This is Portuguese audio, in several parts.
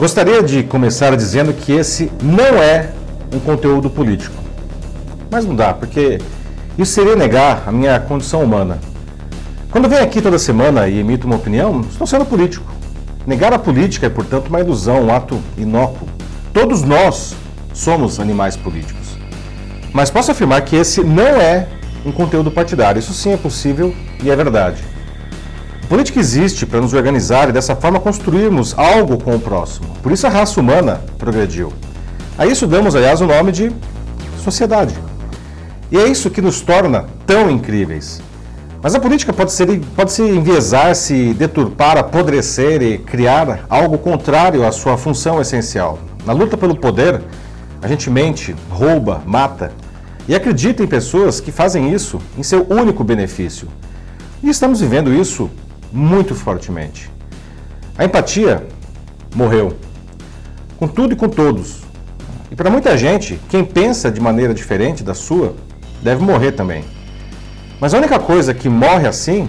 Gostaria de começar dizendo que esse não é um conteúdo político. Mas não dá, porque isso seria negar a minha condição humana. Quando venho aqui toda semana e emito uma opinião, estou sendo político. Negar a política é, portanto, uma ilusão, um ato inócuo. Todos nós somos animais políticos. Mas posso afirmar que esse não é um conteúdo partidário. Isso sim é possível e é verdade. Política existe para nos organizar e dessa forma construirmos algo com o próximo. Por isso a raça humana progrediu. A isso damos, aliás, o nome de sociedade. E é isso que nos torna tão incríveis. Mas a política pode, ser, pode se enviesar, se deturpar, apodrecer e criar algo contrário à sua função essencial. Na luta pelo poder, a gente mente, rouba, mata e acredita em pessoas que fazem isso em seu único benefício. E estamos vivendo isso muito fortemente. A empatia morreu. Com tudo e com todos. E para muita gente, quem pensa de maneira diferente da sua deve morrer também. Mas a única coisa que morre assim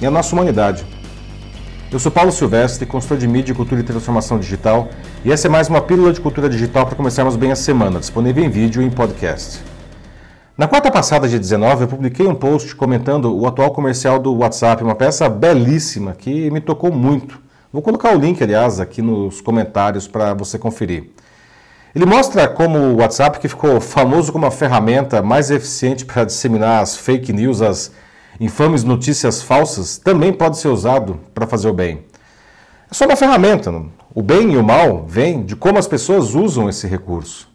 é a nossa humanidade. Eu sou Paulo Silvestre, consultor de mídia, cultura e transformação digital, e essa é mais uma pílula de cultura digital para começarmos bem a semana, disponível em vídeo e em podcast. Na quarta passada, dia 19, eu publiquei um post comentando o atual comercial do WhatsApp, uma peça belíssima que me tocou muito. Vou colocar o link, aliás, aqui nos comentários para você conferir. Ele mostra como o WhatsApp, que ficou famoso como a ferramenta mais eficiente para disseminar as fake news, as infames notícias falsas, também pode ser usado para fazer o bem. É só uma ferramenta. Não? O bem e o mal vêm de como as pessoas usam esse recurso.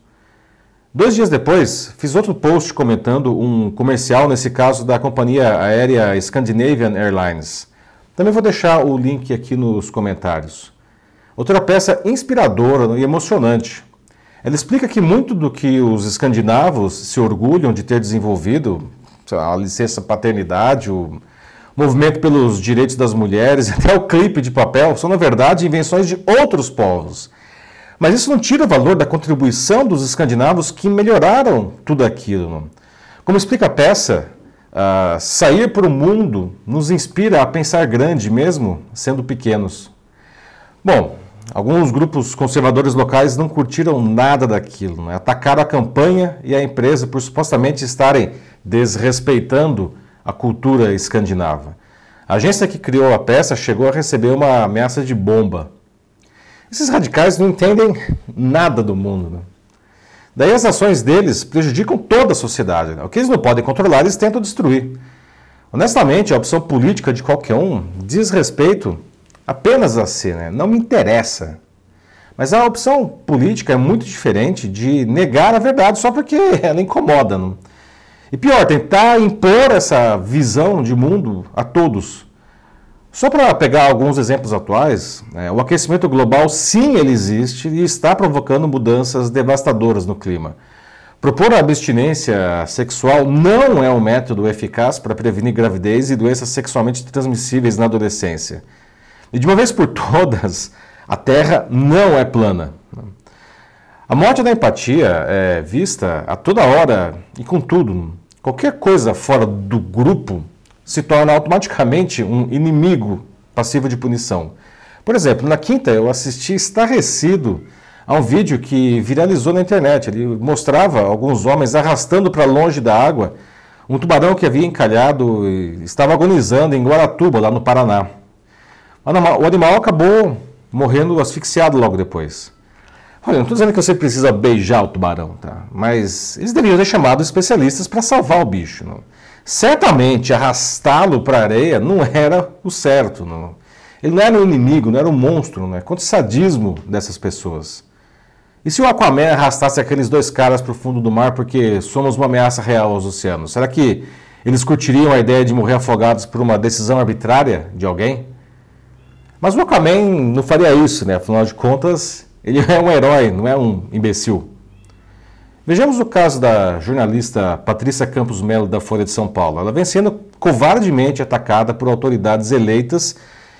Dois dias depois, fiz outro post comentando um comercial, nesse caso da companhia aérea Scandinavian Airlines. Também vou deixar o link aqui nos comentários. Outra peça inspiradora e emocionante. Ela explica que muito do que os escandinavos se orgulham de ter desenvolvido, a licença paternidade, o movimento pelos direitos das mulheres, até o clipe de papel, são na verdade invenções de outros povos mas isso não tira o valor da contribuição dos escandinavos que melhoraram tudo aquilo. Como explica a peça, uh, sair para o mundo nos inspira a pensar grande, mesmo sendo pequenos. Bom, alguns grupos conservadores locais não curtiram nada daquilo, né? atacaram a campanha e a empresa por supostamente estarem desrespeitando a cultura escandinava. A agência que criou a peça chegou a receber uma ameaça de bomba esses radicais não entendem nada do mundo. Né? Daí as ações deles prejudicam toda a sociedade. Né? O que eles não podem controlar, eles tentam destruir. Honestamente, a opção política de qualquer um diz respeito apenas a si, né? não me interessa. Mas a opção política é muito diferente de negar a verdade só porque ela incomoda. Não? E pior, tentar impor essa visão de mundo a todos. Só para pegar alguns exemplos atuais, é, o aquecimento global sim ele existe e está provocando mudanças devastadoras no clima. Propor a abstinência sexual não é um método eficaz para prevenir gravidez e doenças sexualmente transmissíveis na adolescência. E de uma vez por todas, a Terra não é plana. A morte da empatia é vista a toda hora e com tudo. Qualquer coisa fora do grupo se torna automaticamente um inimigo passivo de punição. Por exemplo, na quinta eu assisti estarrecido a um vídeo que viralizou na internet. Ele mostrava alguns homens arrastando para longe da água um tubarão que havia encalhado e estava agonizando em Guaratuba, lá no Paraná. O animal acabou morrendo asfixiado logo depois. Olha, não estou dizendo que você precisa beijar o tubarão, tá? Mas eles deveriam ter chamado especialistas para salvar o bicho. Não? Certamente arrastá-lo para a areia não era o certo. Não. Ele não era um inimigo, não era um monstro. Não é? Quanto sadismo dessas pessoas. E se o Aquaman arrastasse aqueles dois caras para o fundo do mar porque somos uma ameaça real aos oceanos? Será que eles curtiriam a ideia de morrer afogados por uma decisão arbitrária de alguém? Mas o Aquaman não faria isso, né? Afinal de contas, ele é um herói, não é um imbecil. Vejamos o caso da jornalista Patrícia Campos Melo da Folha de São Paulo. Ela vem sendo covardemente atacada por autoridades eleitas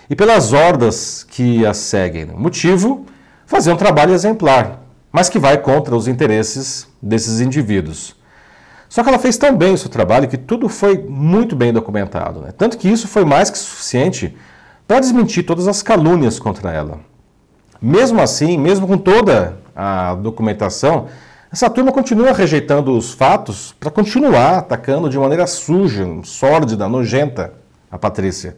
e pelas hordas que a seguem. O motivo? Fazer um trabalho exemplar, mas que vai contra os interesses desses indivíduos. Só que ela fez tão bem o seu trabalho que tudo foi muito bem documentado. Né? Tanto que isso foi mais que suficiente para desmentir todas as calúnias contra ela. Mesmo assim, mesmo com toda a documentação, essa turma continua rejeitando os fatos para continuar atacando de maneira suja, sórdida, nojenta a Patrícia.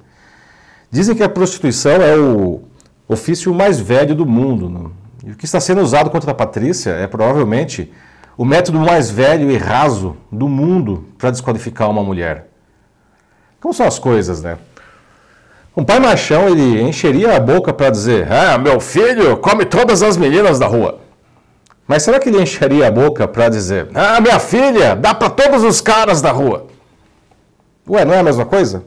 Dizem que a prostituição é o ofício mais velho do mundo. Né? E o que está sendo usado contra a Patrícia é provavelmente o método mais velho e raso do mundo para desqualificar uma mulher. Como são as coisas, né? Um pai machão, ele encheria a boca para dizer: Ah, meu filho come todas as meninas da rua. Mas será que ele encheria a boca para dizer: Ah, minha filha dá para todos os caras da rua? Ué, não é a mesma coisa?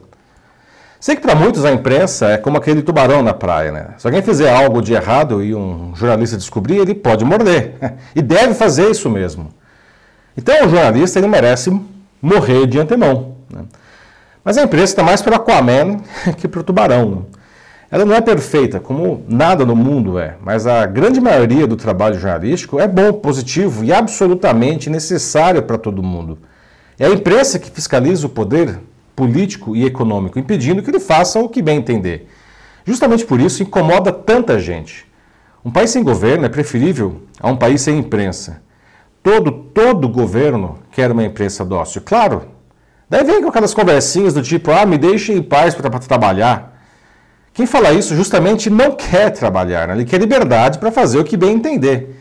Sei que para muitos a imprensa é como aquele tubarão na praia, né? Se alguém fizer algo de errado e um jornalista descobrir, ele pode morder. E deve fazer isso mesmo. Então o jornalista ele merece morrer de antemão. Né? Mas a imprensa está mais para o Aquaman que para o tubarão. Ela não é perfeita, como nada no mundo é, mas a grande maioria do trabalho jornalístico é bom, positivo e absolutamente necessário para todo mundo. É a imprensa que fiscaliza o poder político e econômico, impedindo que ele faça o que bem entender. Justamente por isso incomoda tanta gente. Um país sem governo é preferível a um país sem imprensa. Todo, todo governo quer uma imprensa dócil, claro. Daí vem com aquelas conversinhas do tipo, ah, me deixe em paz para trabalhar. Quem fala isso justamente não quer trabalhar, né? ele quer liberdade para fazer o que bem entender.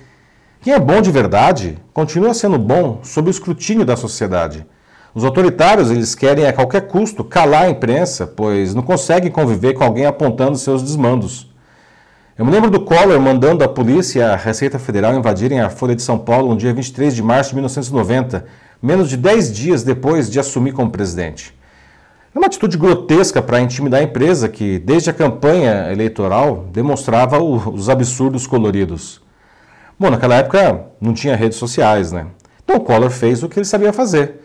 Quem é bom de verdade continua sendo bom sob o escrutínio da sociedade. Os autoritários, eles querem a qualquer custo calar a imprensa, pois não conseguem conviver com alguém apontando seus desmandos. Eu me lembro do Collor mandando a polícia e a Receita Federal invadirem a Folha de São Paulo no dia 23 de março de 1990, menos de 10 dias depois de assumir como presidente. É uma atitude grotesca para intimidar a empresa que, desde a campanha eleitoral, demonstrava os absurdos coloridos. Bom, naquela época não tinha redes sociais, né? Então o Collor fez o que ele sabia fazer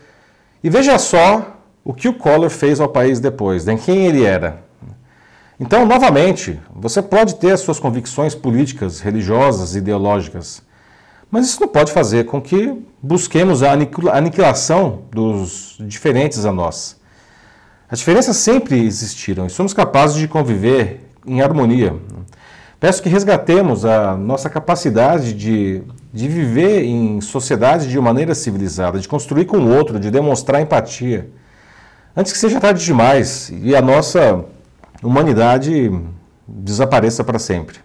e veja só o que o Collor fez ao país depois, né? quem ele era. Então, novamente, você pode ter as suas convicções políticas, religiosas, ideológicas, mas isso não pode fazer com que busquemos a aniquilação dos diferentes a nós. As diferenças sempre existiram e somos capazes de conviver em harmonia. Peço que resgatemos a nossa capacidade de de viver em sociedade de maneira civilizada, de construir com o outro, de demonstrar empatia. Antes que seja tarde demais e a nossa humanidade desapareça para sempre.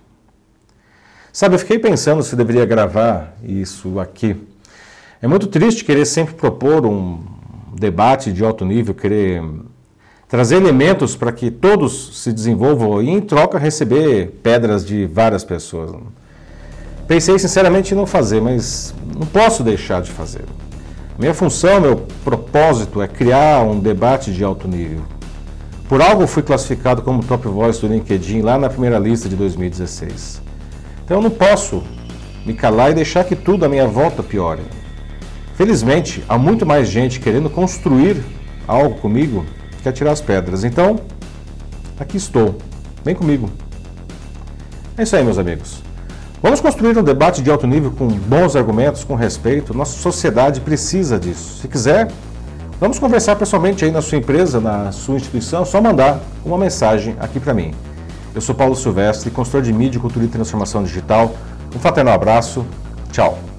Sabe, eu fiquei pensando se deveria gravar isso aqui. É muito triste querer sempre propor um debate de alto nível, querer trazer elementos para que todos se desenvolvam e, em troca, receber pedras de várias pessoas. Pensei sinceramente em não fazer, mas não posso deixar de fazer. Minha função, meu propósito é criar um debate de alto nível. Por algo fui classificado como top voice do LinkedIn lá na primeira lista de 2016. Então não posso me calar e deixar que tudo à minha volta piore. Felizmente, há muito mais gente querendo construir algo comigo que atirar as pedras. Então, aqui estou. Vem comigo. É isso aí, meus amigos. Vamos construir um debate de alto nível com bons argumentos, com respeito. Nossa sociedade precisa disso. Se quiser, vamos conversar pessoalmente aí na sua empresa, na sua instituição, é só mandar uma mensagem aqui para mim. Eu sou Paulo Silvestre, consultor de mídia, cultura e transformação digital. Um fraternal abraço. Tchau.